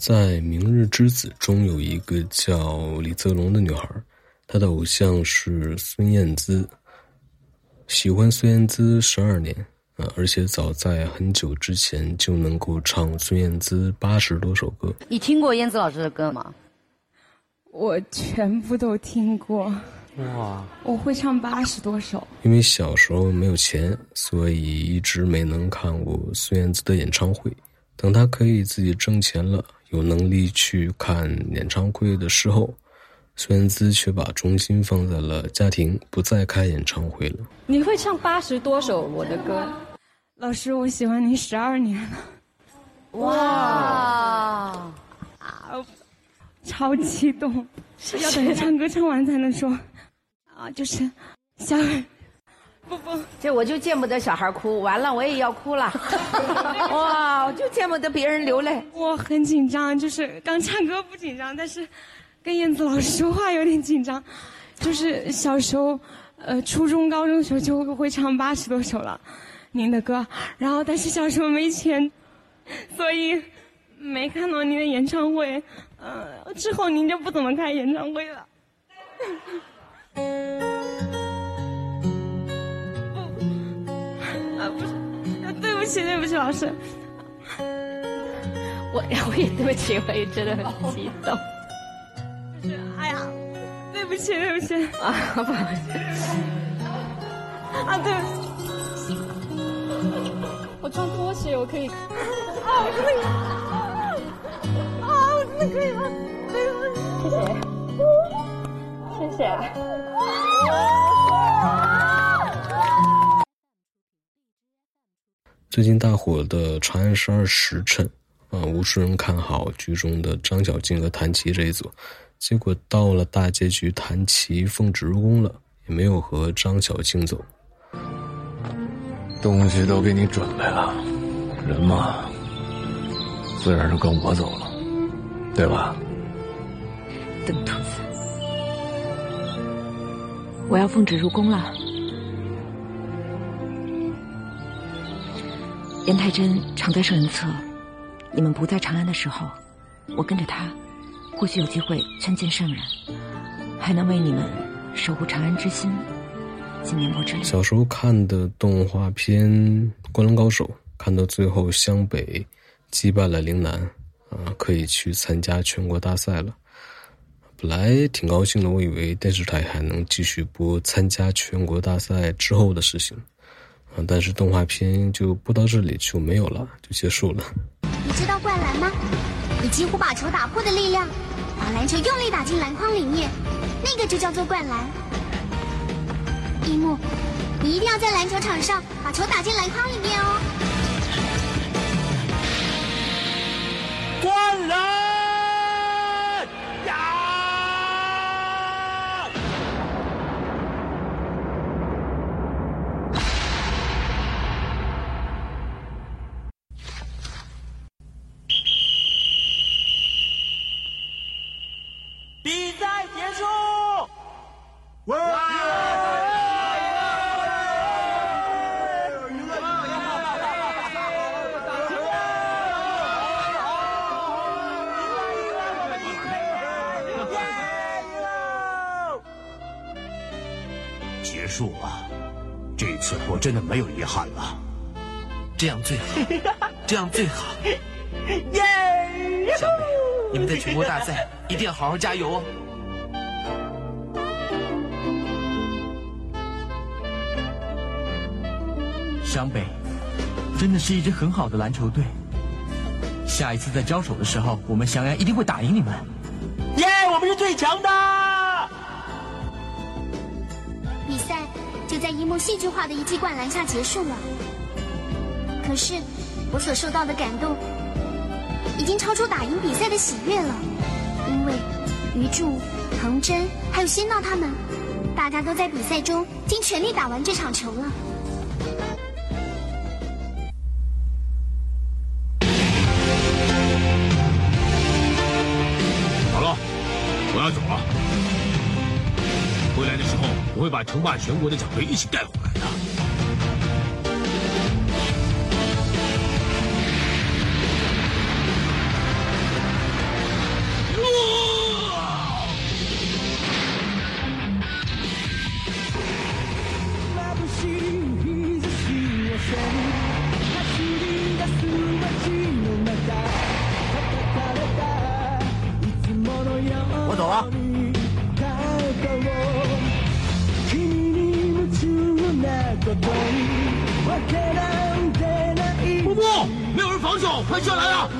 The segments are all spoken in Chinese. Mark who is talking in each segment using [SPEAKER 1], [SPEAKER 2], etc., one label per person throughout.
[SPEAKER 1] 在《明日之子》中有一个叫李泽龙的女孩，她的偶像是孙燕姿。喜欢孙燕姿十二年啊，而且早在很久之前就能够唱孙燕姿八十多首歌。
[SPEAKER 2] 你听过燕姿老师的歌吗？
[SPEAKER 3] 我全部都听过。哇！我会唱八十多首。
[SPEAKER 1] 因为小时候没有钱，所以一直没能看过孙燕姿的演唱会。等她可以自己挣钱了，有能力去看演唱会的时候。孙燕姿却把重心放在了家庭，不再开演唱会了。
[SPEAKER 4] 你会唱八十多首我的歌，
[SPEAKER 3] 老师，我喜欢你十二年了。哇啊，超激动！要等唱歌唱完才能说。啊，就是小不不，
[SPEAKER 2] 这我就见不得小孩哭，完了我也要哭了。哇，我就见不得别人流泪。
[SPEAKER 3] 我很紧张，就是刚唱歌不紧张，但是。跟燕子老师说话有点紧张，就是小时候，呃，初中、高中时候就会唱八十多首了，您的歌。然后，但是小时候没钱，所以没看到您的演唱会。呃，之后您就不怎么开演唱会了。起对不起老师，
[SPEAKER 4] 我我也对不起，我也真的很激动。
[SPEAKER 3] 就是哎呀，对不起，对不起啊，不好意思。啊，对不起，
[SPEAKER 4] 我穿拖鞋，我可以。
[SPEAKER 3] 啊，我真的可以。啊，我真的可以了，
[SPEAKER 4] 谢谢，谢谢。
[SPEAKER 1] 最近大火的《长安十二时辰》啊，无数人看好剧中的张小静和谭琪这一组。结果到了大结局，谭琪奉旨入宫了，也没有和张小静走。
[SPEAKER 5] 东西都给你准备了，人嘛，自然是跟我走了，对吧？
[SPEAKER 6] 邓兔子，我要奉旨入宫了。严太真常在圣人侧，你们不在长安的时候，我跟着他。或许有机会参见圣人，还能为你们守护长安之心，尽绵薄之力。
[SPEAKER 1] 小时候看的动画片《灌篮高手》，看到最后湘北击败了陵南，啊，可以去参加全国大赛了。本来挺高兴的，我以为电视台还能继续播参加全国大赛之后的事情，啊，但是动画片就播到这里就没有了，就结束了。
[SPEAKER 7] 你知道灌篮吗？你几乎把球打破的力量。把篮球用力打进篮筐里面，那个就叫做灌篮。一木，你一定要在篮球场上把球打进篮筐里面哦。
[SPEAKER 8] 束啊，这次我真的没有遗憾了。
[SPEAKER 9] 这样最好，这样最好。耶！你们在全国大赛一定要好好加油哦。
[SPEAKER 10] 湘北真的是一支很好的篮球队。下一次在交手的时候，我们湘安一定会打赢你们。
[SPEAKER 8] 耶！我们是最强的。
[SPEAKER 7] 在一幕戏剧化的一记灌篮下结束了。可是我所受到的感动，已经超出打赢比赛的喜悦了。因为余柱、彭真还有仙闹他们，大家都在比赛中尽全力打完这场球了。
[SPEAKER 8] 好了我要走了来的时候，我会把称霸全国的奖杯一起带回来的。下，来啊！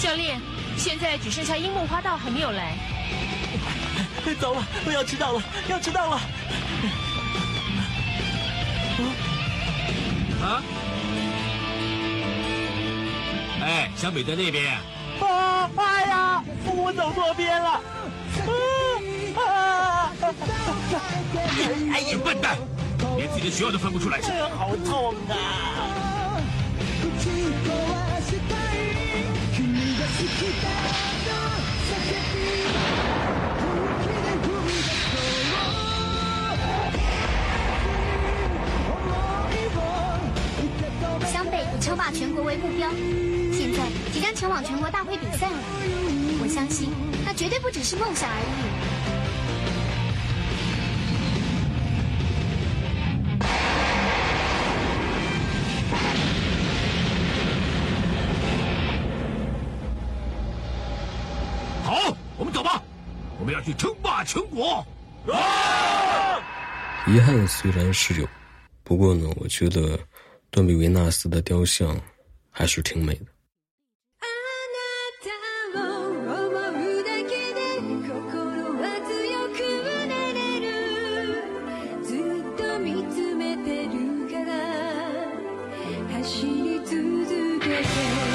[SPEAKER 11] 教练，现在只剩下樱木花道还没有来。
[SPEAKER 10] 糟了，我要迟到了，要迟到了。
[SPEAKER 8] 啊？哎，小美在那边。
[SPEAKER 10] 啊！哎呀，我走错边了。啊！
[SPEAKER 8] 哎呀，笨蛋，连自己的学校都分不出来。
[SPEAKER 10] 好痛啊！
[SPEAKER 7] 湘北以称霸全国为目标，现在即将前往全国大会比赛了。我相信，那绝对不只是梦想而已。
[SPEAKER 8] 走吧，我们要去称霸全国。
[SPEAKER 1] 遗憾虽然是有，不过呢，我觉得断臂维纳斯的雕像还是挺美的。
[SPEAKER 12] 遠